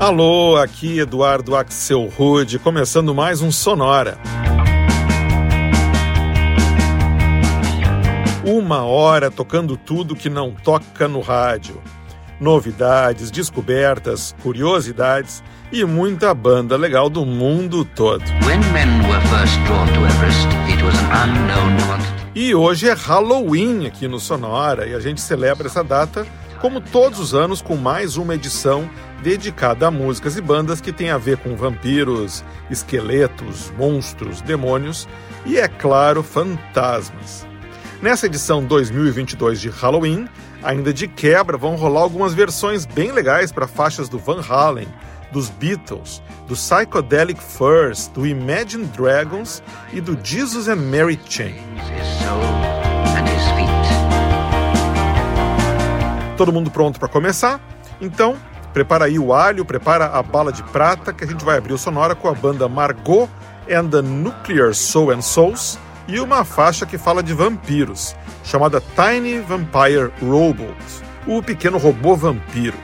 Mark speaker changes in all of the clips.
Speaker 1: Alô, aqui Eduardo Axel Rude, começando mais um Sonora. Uma hora tocando tudo que não toca no rádio. Novidades, descobertas, curiosidades e muita banda legal do mundo todo. E hoje é Halloween aqui no Sonora e a gente celebra essa data como todos os anos com mais uma edição dedicada a músicas e bandas que têm a ver com vampiros, esqueletos, monstros, demônios e, é claro, fantasmas. Nessa edição 2022 de Halloween, ainda de quebra, vão rolar algumas versões bem legais para faixas do Van Halen, dos Beatles, do Psychedelic Furs, do Imagine Dragons e do Jesus and Mary Chain. Todo mundo pronto para começar? Então, Prepara aí o alho, prepara a bala de prata, que a gente vai abrir o sonora com a banda Margot and the Nuclear Soul and Souls e uma faixa que fala de vampiros, chamada Tiny Vampire Robot, o pequeno robô vampiro.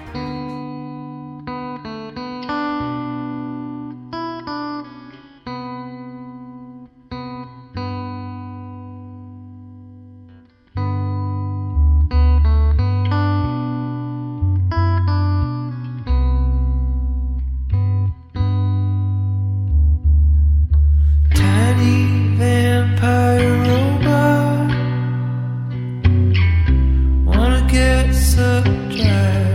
Speaker 2: disappear.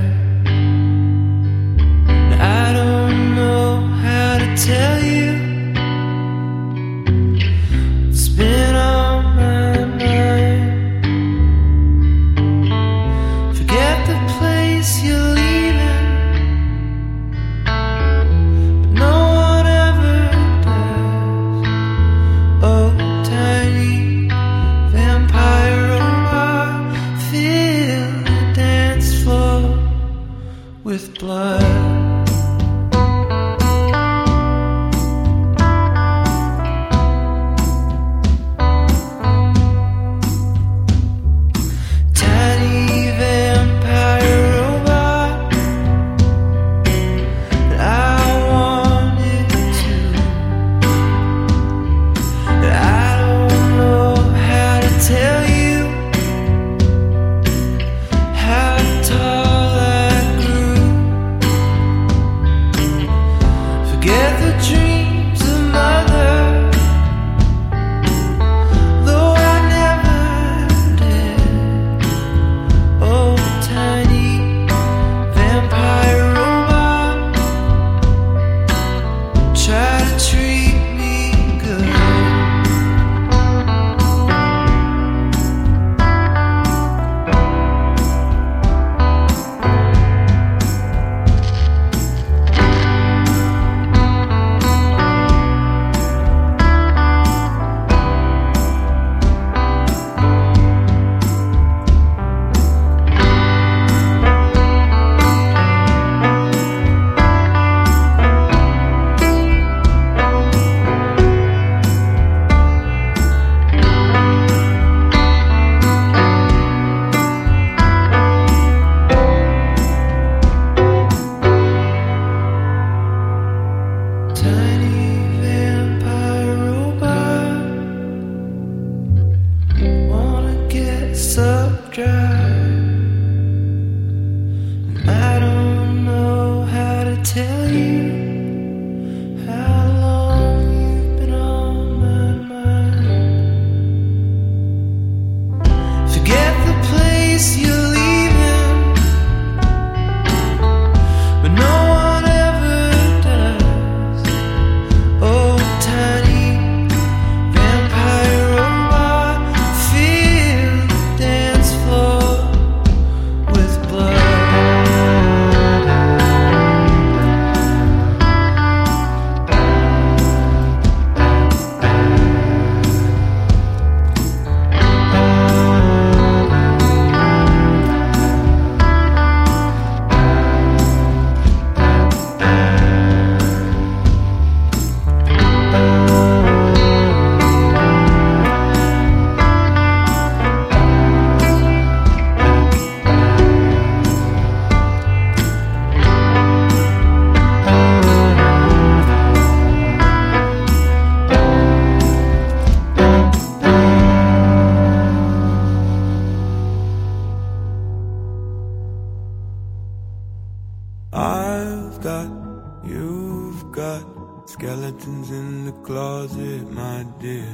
Speaker 3: Skeletons in the closet, my dear.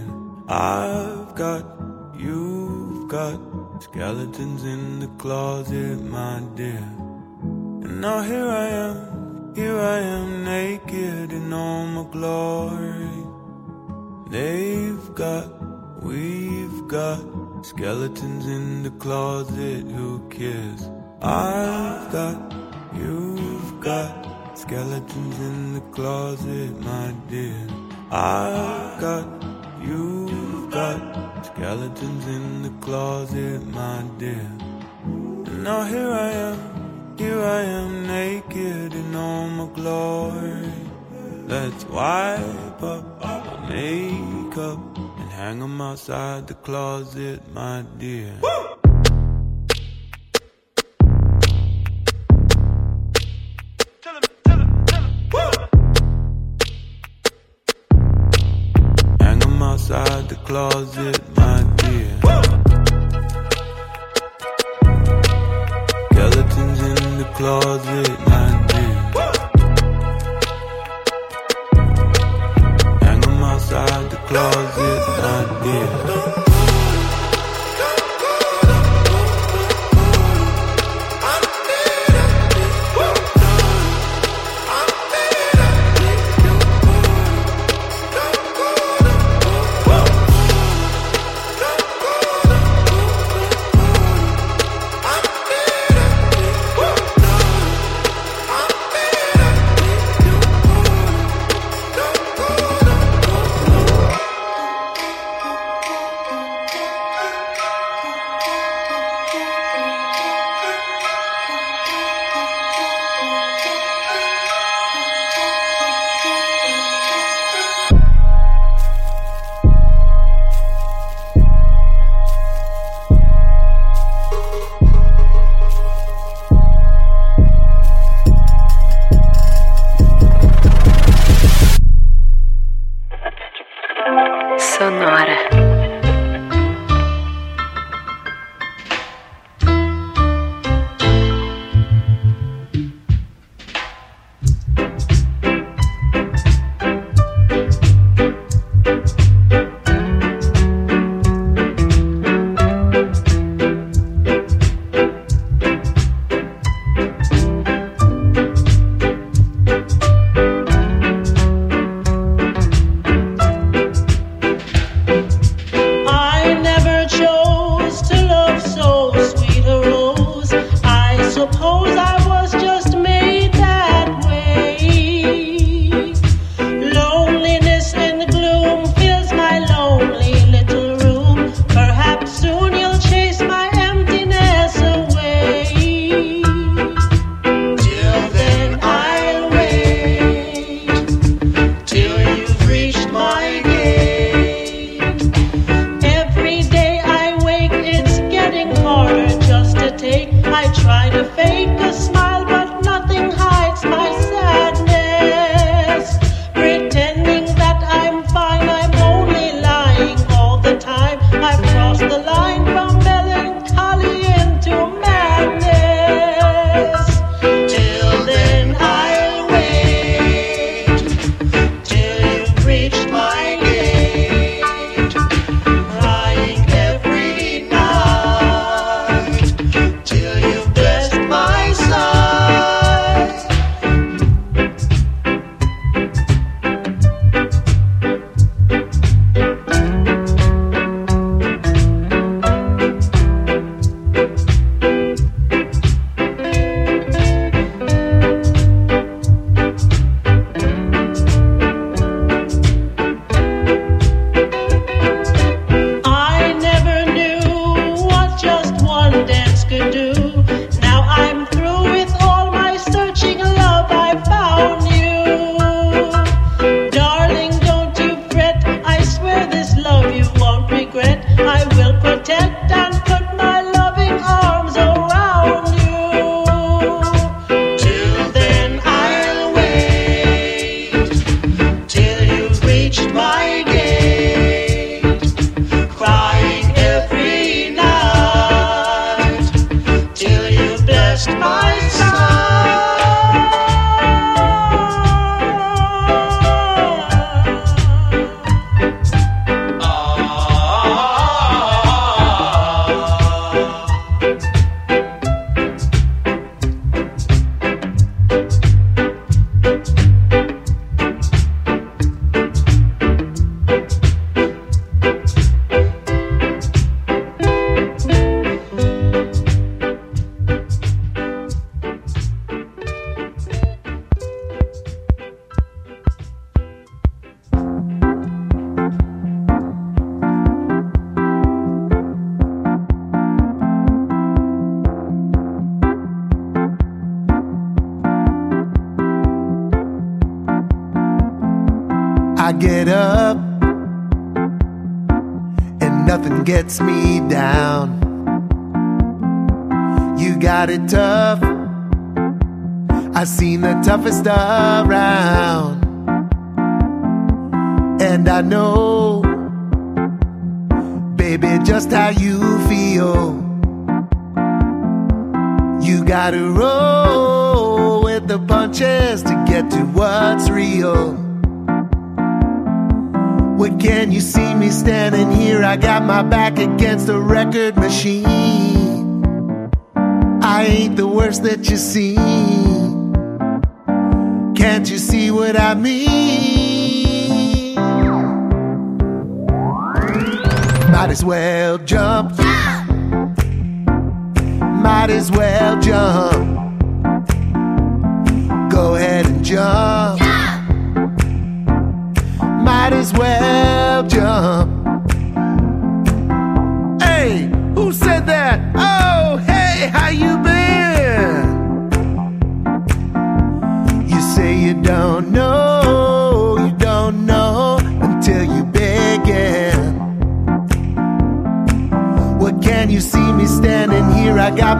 Speaker 3: I've got, you've got skeletons in the closet, my dear. And now here I am, here I am naked in all my glory. They've got, we've got skeletons in the closet, who cares? I've got, you've got Skeletons in the closet, my dear. I've got, you've got skeletons in the closet, my dear. And now here I am, here I am naked in all my glory. Let's wipe up my makeup and hang 'em outside the closet, my dear. Woo! Closet, my dear. Skeletons in the closet,
Speaker 4: I try to fake.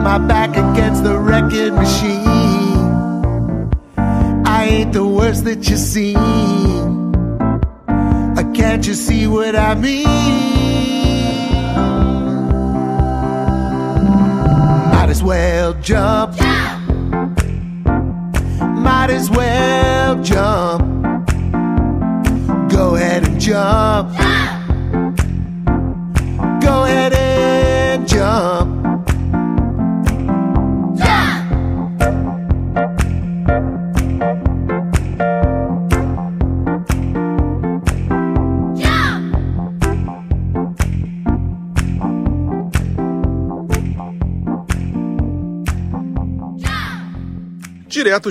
Speaker 5: My back against the record machine. I ain't the worst that you seen. Uh, Can't you see what I mean? Might as well jump.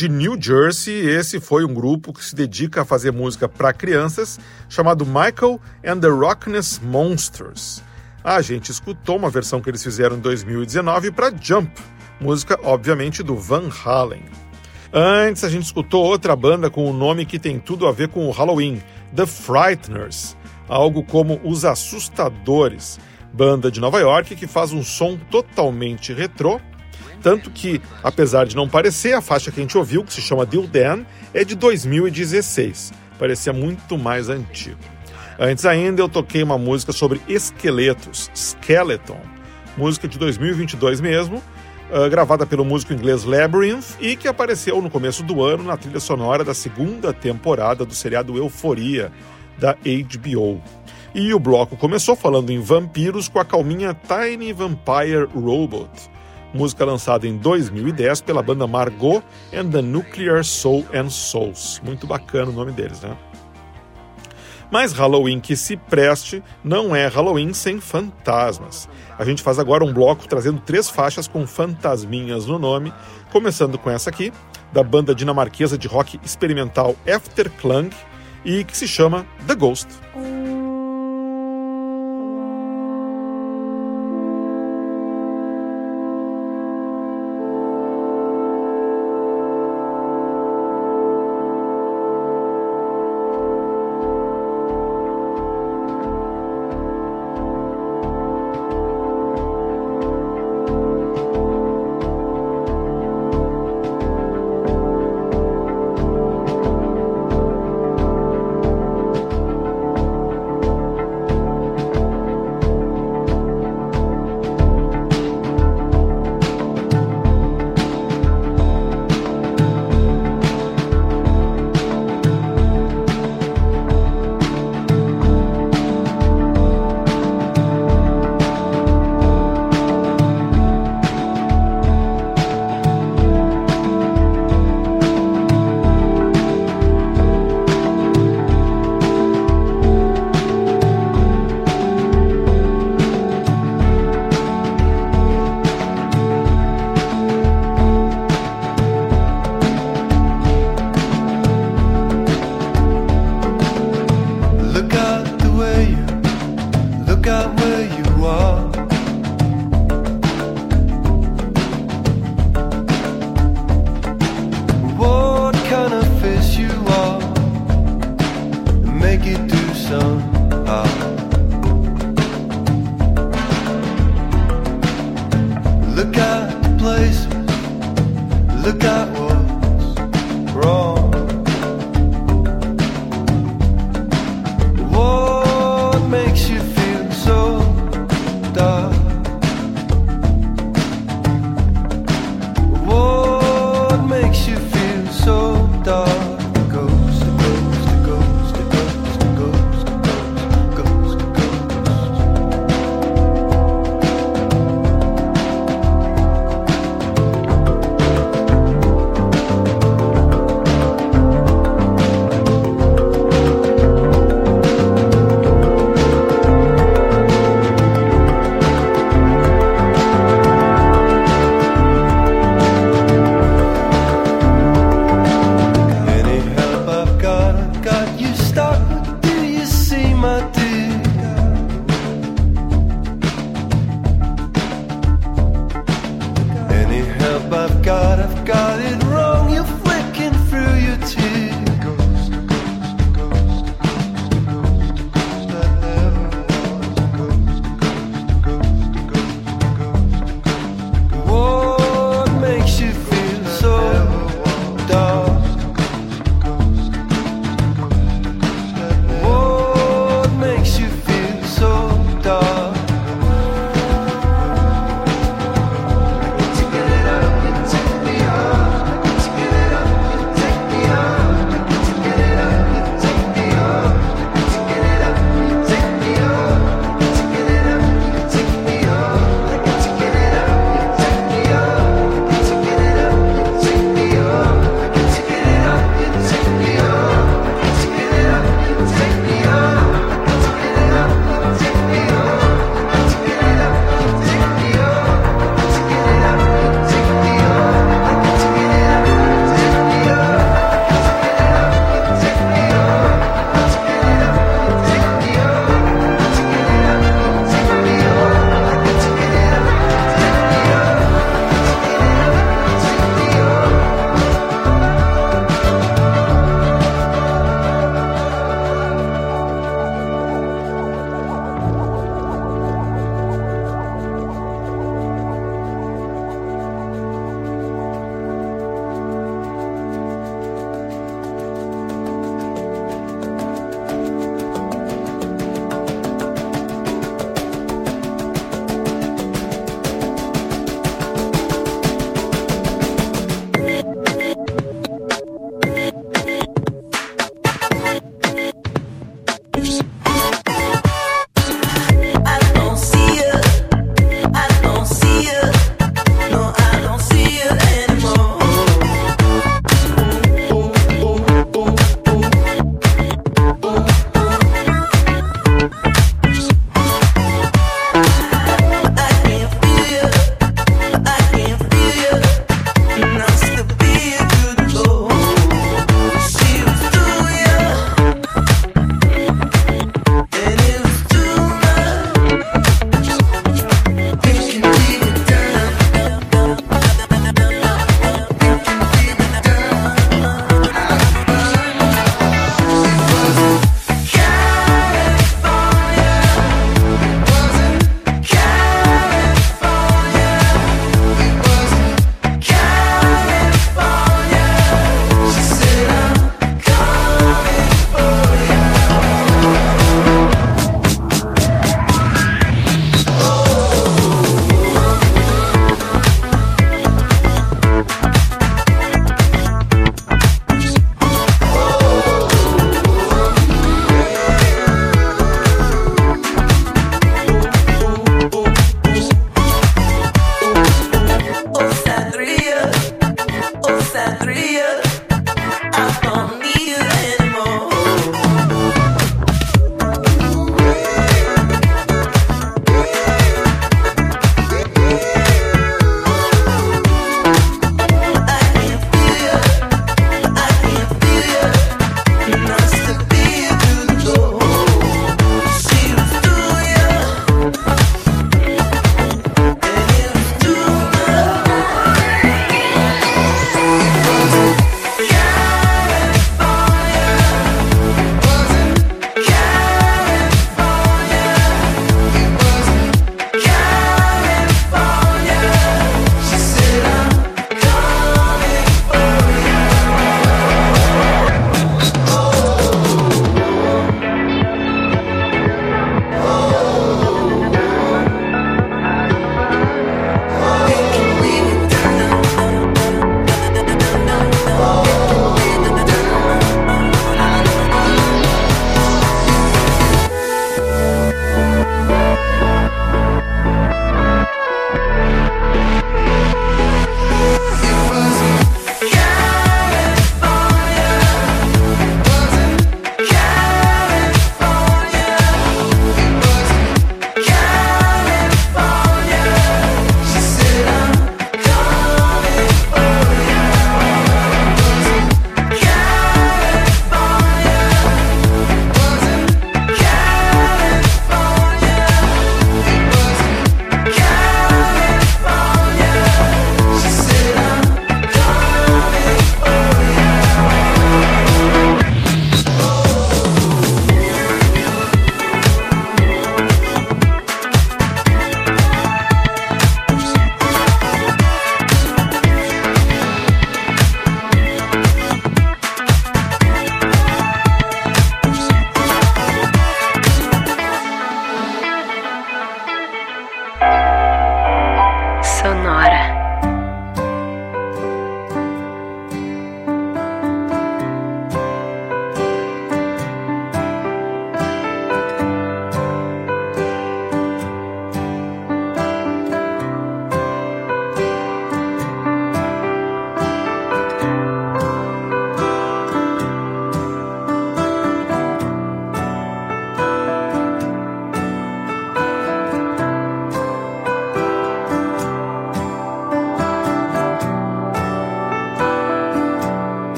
Speaker 1: De New Jersey, esse foi um grupo que se dedica a fazer música para crianças, chamado Michael and the Rockness Monsters. A gente escutou uma versão que eles fizeram em 2019 para Jump, música obviamente do Van Halen. Antes a gente escutou outra banda com um nome que tem tudo a ver com o Halloween, The Frighteners, algo como Os Assustadores, banda de Nova York que faz um som totalmente retrô tanto que, apesar de não parecer, a faixa que a gente ouviu, que se chama Deal Dan, é de 2016. Parecia muito mais antigo. Antes ainda, eu toquei uma música sobre esqueletos, Skeleton, música de 2022 mesmo, uh, gravada pelo músico inglês Labyrinth e que apareceu no começo do ano na trilha sonora da segunda temporada do seriado Euforia, da HBO. E o bloco começou falando em vampiros com a calminha Tiny Vampire Robot música lançada em 2010 pela banda Margot and the Nuclear Soul and Souls. Muito bacana o nome deles, né? Mas Halloween que se preste não é Halloween sem fantasmas. A gente faz agora um bloco trazendo três faixas com fantasminhas no nome, começando com essa aqui, da banda dinamarquesa de rock experimental Efterklang, e que se chama The Ghost.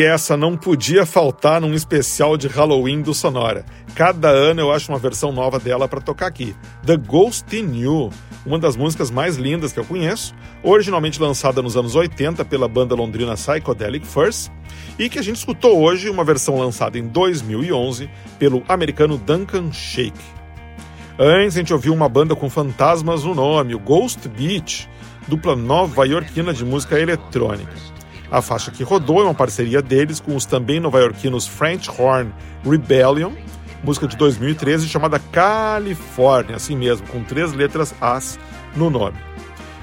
Speaker 1: E essa não podia faltar num especial de Halloween do Sonora. Cada ano eu acho uma versão nova dela para tocar aqui. The Ghost in You, uma das músicas mais lindas que eu conheço, originalmente lançada nos anos 80 pela banda londrina Psychedelic Furs, e que a gente escutou hoje uma versão lançada em 2011 pelo americano Duncan Shake. Antes a gente ouviu uma banda com fantasmas no nome, o Ghost Beach, dupla nova-iorquina de música eletrônica. A faixa que rodou é uma parceria deles com os também nova-iorquinos French Horn Rebellion, música de 2013 chamada California, assim mesmo, com três letras As no nome.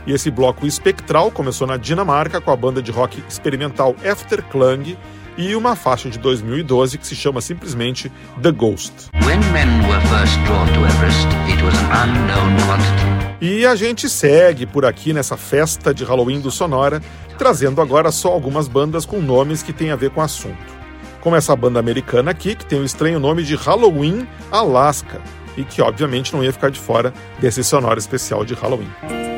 Speaker 1: E esse bloco espectral começou na Dinamarca com a banda de rock experimental Efterklang, e uma faixa de 2012 que se chama simplesmente The Ghost. E a gente segue por aqui nessa festa de Halloween do Sonora, trazendo agora só algumas bandas com nomes que têm a ver com o assunto. Como essa banda americana aqui, que tem o estranho nome de Halloween Alaska, e que obviamente não ia ficar de fora desse sonoro especial de Halloween.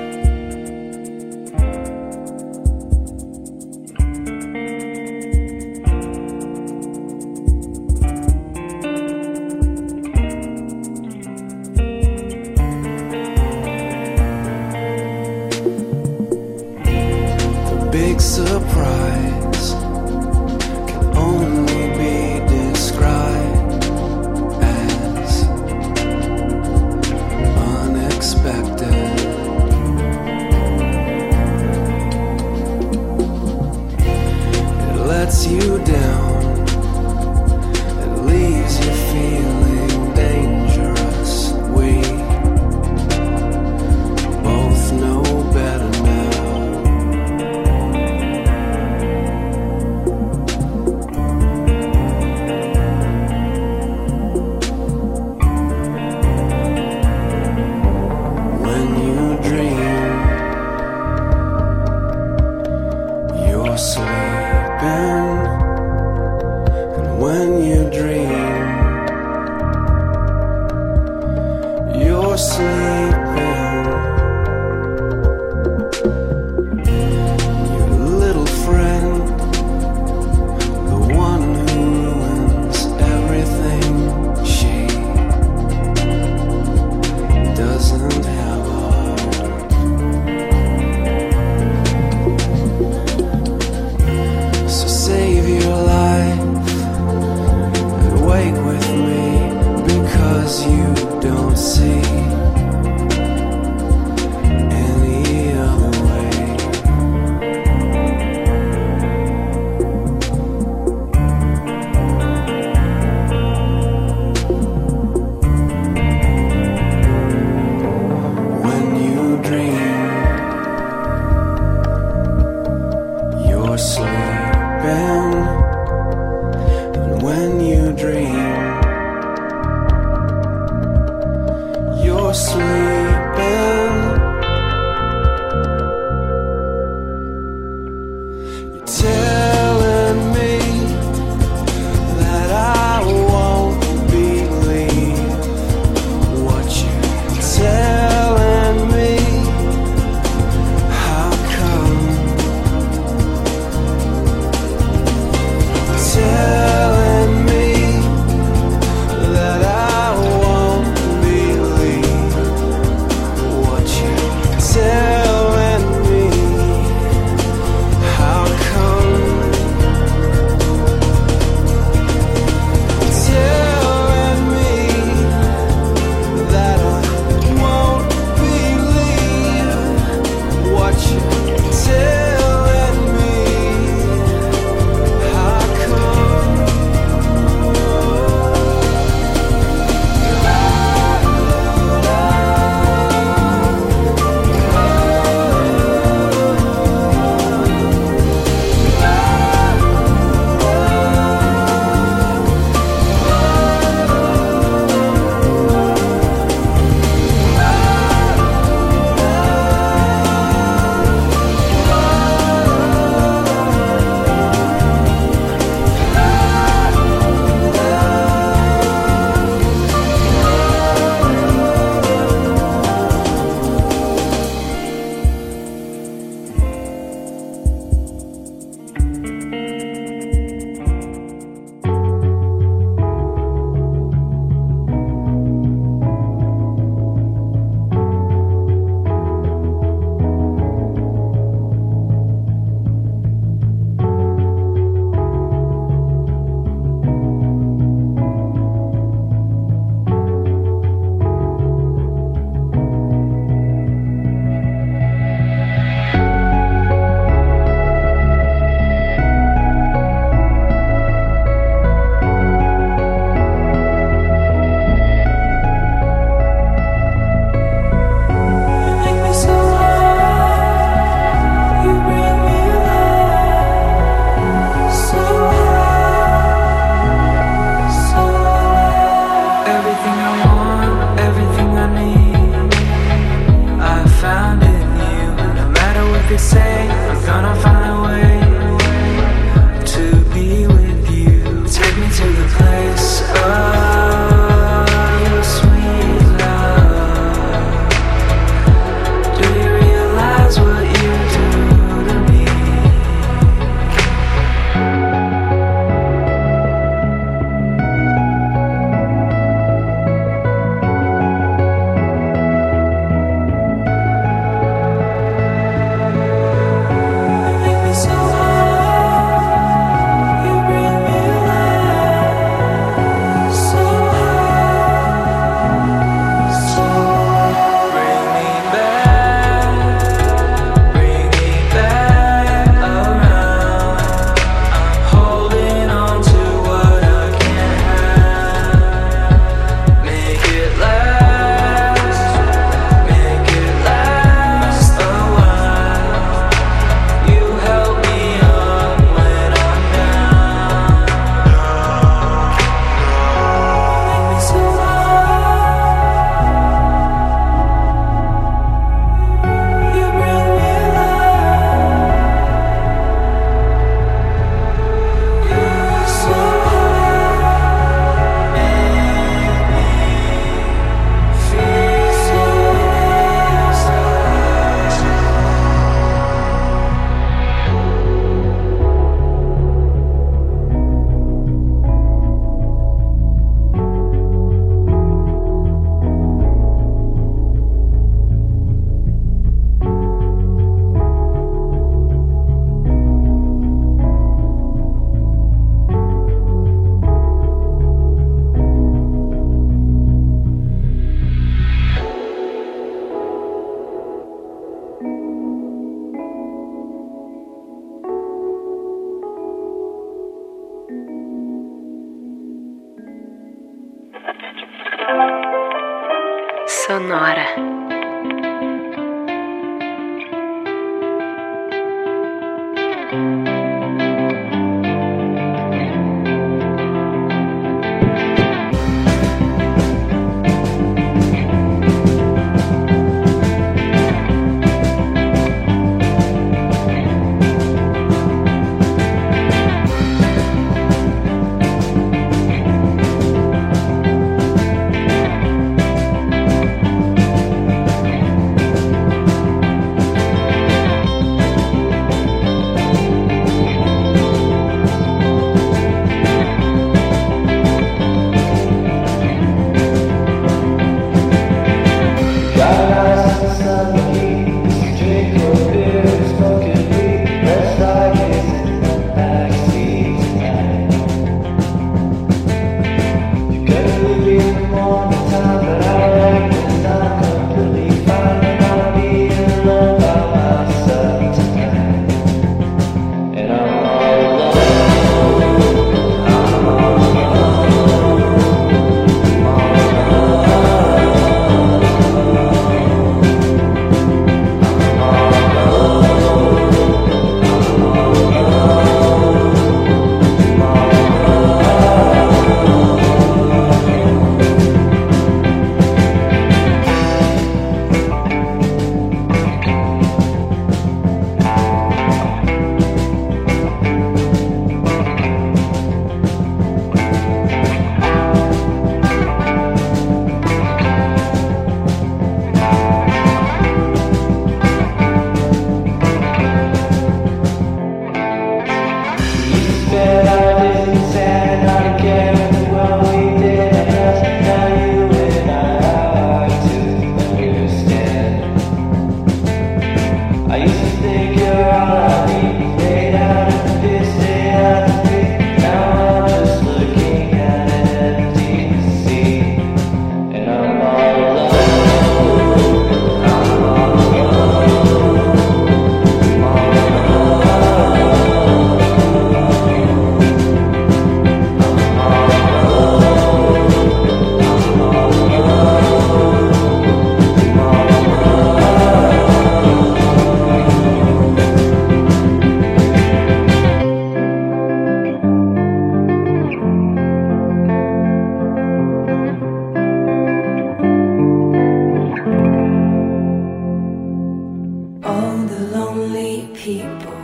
Speaker 6: All the lonely people,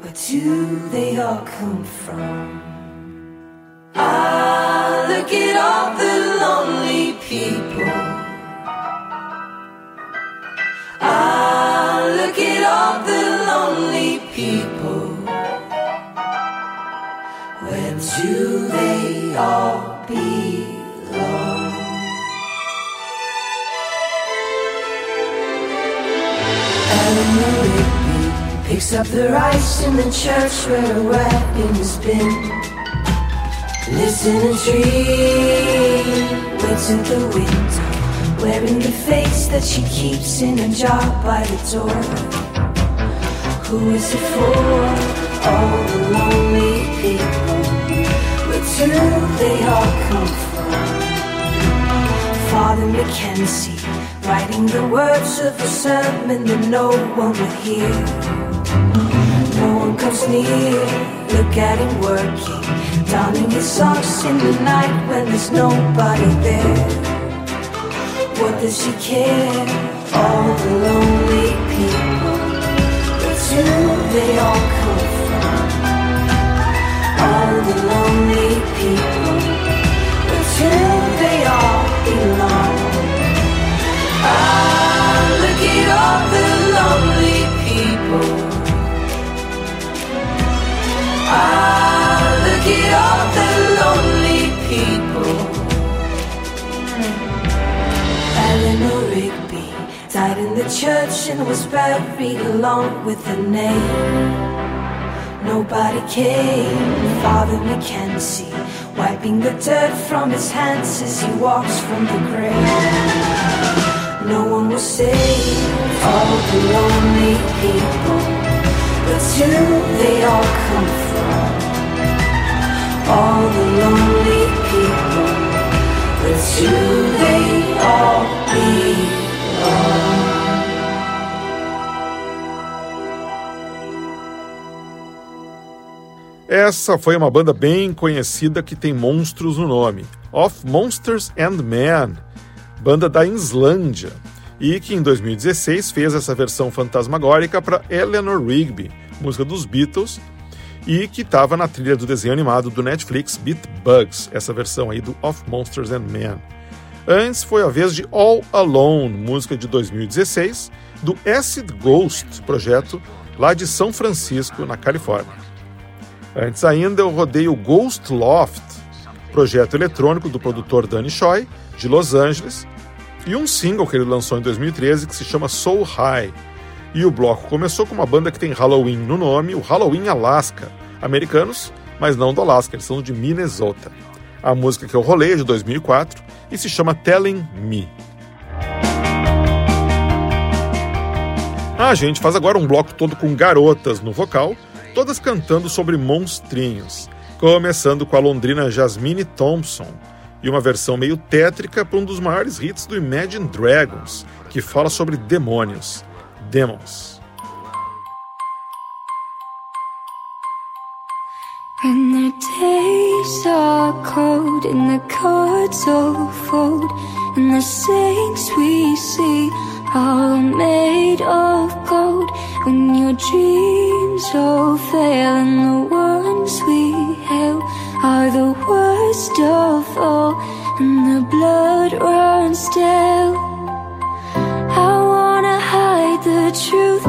Speaker 6: where do they all come from? Ah, look at all the lonely people. Picks up the rice in the church where a wagon has been. Listen and dream, waits in the wind. Wearing the face that she keeps in a jar by the door. Who is it for? All the lonely people. Where do they all come from? Father Mackenzie, writing the words of a sermon that no one would hear. No one comes near, look at him working. Donning his socks in the night when there's nobody there. What does she care? All the lonely people, it's you they all come from. All the lonely people, it's you they all belong. Ah, look at all the lonely people. Ah, look at all the lonely people. Eleanor Rigby died in the church and was buried along with her name. Nobody came. Father Mackenzie wiping the dirt from his hands as he walks from the grave. No one will save all the lonely people. It's you they all come from. All the lonely people. It's you they all.
Speaker 1: Essa foi uma banda bem conhecida que tem monstros no nome. Of Monsters and Men, banda da Islândia e que em 2016 fez essa versão fantasmagórica para Eleanor Rigby, música dos Beatles, e que estava na trilha do desenho animado do Netflix Beat Bugs, essa versão aí do Of Monsters and Men. Antes foi a vez de All Alone, música de 2016, do Acid Ghost, projeto lá de São Francisco, na Califórnia. Antes ainda, eu rodei o Ghost Loft, projeto eletrônico do produtor Danny Choi, de Los Angeles, e um single que ele lançou em 2013 que se chama Soul High. E o bloco começou com uma banda que tem Halloween no nome, o Halloween Alaska. Americanos, mas não do Alaska, eles são de Minnesota. A música que eu rolei é de 2004 e se chama Telling Me. A gente faz agora um bloco todo com garotas no vocal, todas cantando sobre monstrinhos, começando com a londrina Jasmine Thompson e uma versão meio tétrica para um dos maiores hits do Imagine Dragons, que fala sobre demônios, Demons.
Speaker 7: When the days are cold and the cards all fold and the saints we see are made of gold when your dreams all fail and the ones we hail are the worst of all and the blood runs stale I wanna hide the truth.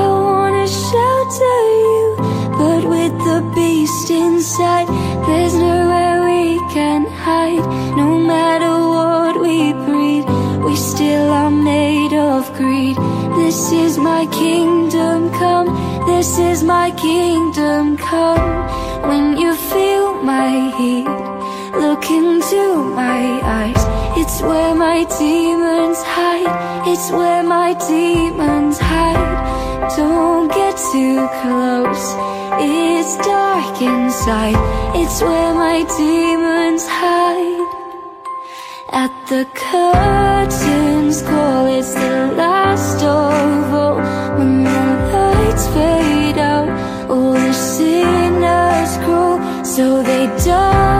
Speaker 7: I wanna shelter you. But with the beast inside there's nowhere we can hide. No matter what we breed we still are made of greed. This is my kingdom come. This is my kingdom come. When you feel my heat look into my eyes. It's where my demons hide. It's where my demons hide. Don't get too close. It's dark inside. It's where my demons hide. At the curtains call, it's the last of So they dug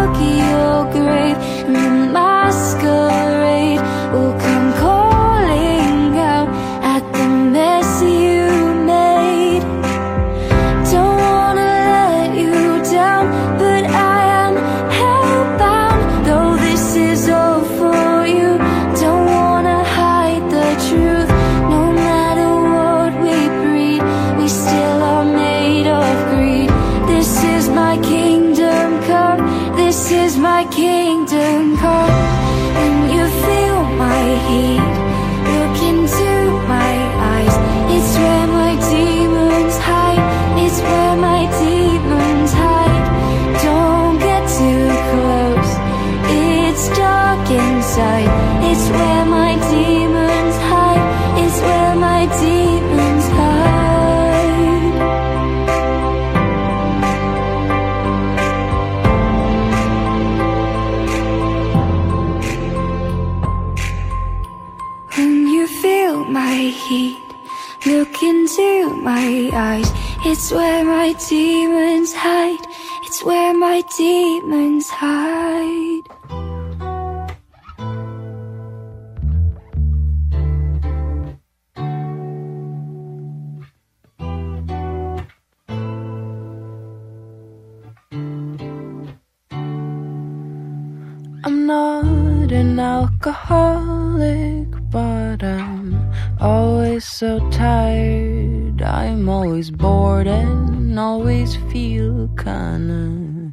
Speaker 8: alcoholic, but I'm always so tired. I'm always bored and always feel kinda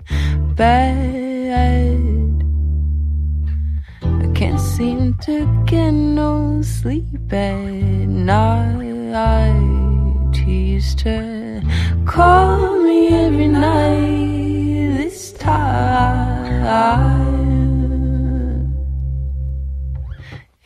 Speaker 8: bad. I can't seem to get no sleep at night. He used to call me every night this time.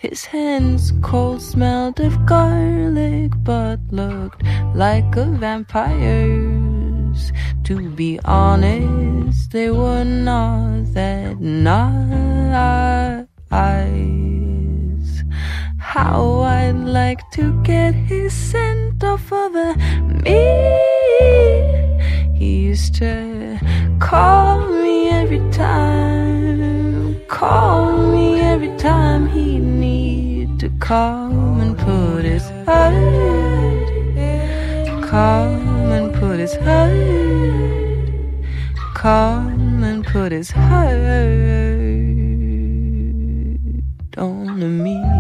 Speaker 8: His hands cold smelled of garlic but looked like a vampire's. To be honest, they were not that nice. How I'd like to get his scent off of a me. He used to call me every time, call me every time he come and put his head, come and put his head, come and put his head on me.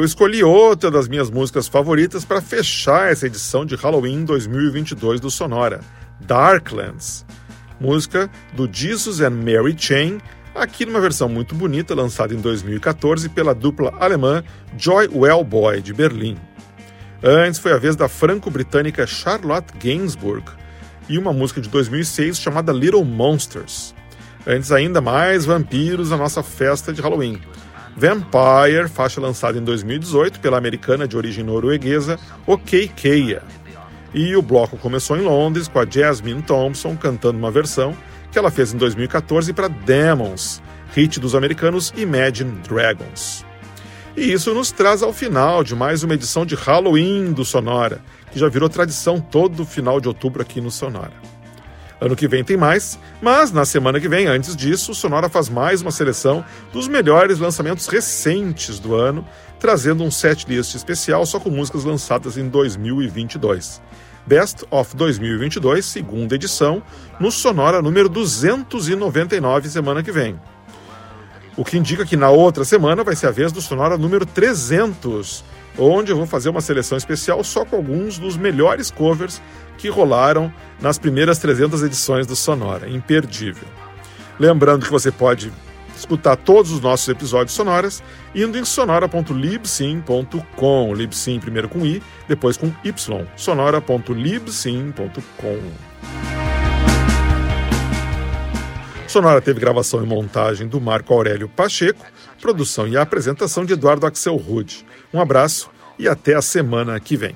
Speaker 1: Eu escolhi outra das minhas músicas favoritas para fechar essa edição de Halloween 2022 do Sonora, Darklands, música do Jesus and Mary Chain, aqui numa versão muito bonita lançada em 2014 pela dupla alemã Joy Wellboy de Berlim. Antes foi a vez da franco-britânica Charlotte Gainsbourg e uma música de 2006 chamada Little Monsters. Antes ainda mais vampiros na nossa festa de Halloween. Vampire, faixa lançada em 2018 pela americana de origem norueguesa OK Keia. E o bloco começou em Londres com a Jasmine Thompson cantando uma versão que ela fez em 2014 para Demons, hit dos americanos Imagine Dragons. E isso nos traz ao final de mais uma edição de Halloween do Sonora, que já virou tradição todo final de outubro aqui no Sonora. Ano que vem tem mais, mas na semana que vem, antes disso, o Sonora faz mais uma seleção dos melhores lançamentos recentes do ano, trazendo um setlist especial só com músicas lançadas em 2022. Best of 2022, segunda edição, no Sonora número 299, semana que vem. O que indica que na outra semana vai ser a vez do Sonora número 300, onde eu vou fazer uma seleção especial só com alguns dos melhores covers que rolaram nas primeiras 300 edições do Sonora. Imperdível. Lembrando que você pode escutar todos os nossos episódios sonoras indo em sonora.libsim.com. Libsim primeiro com i, depois com y. sonora.libsim.com. Sonora teve gravação e montagem do Marco Aurélio Pacheco, produção e apresentação de Eduardo Axel Rude. Um abraço e até a semana que vem.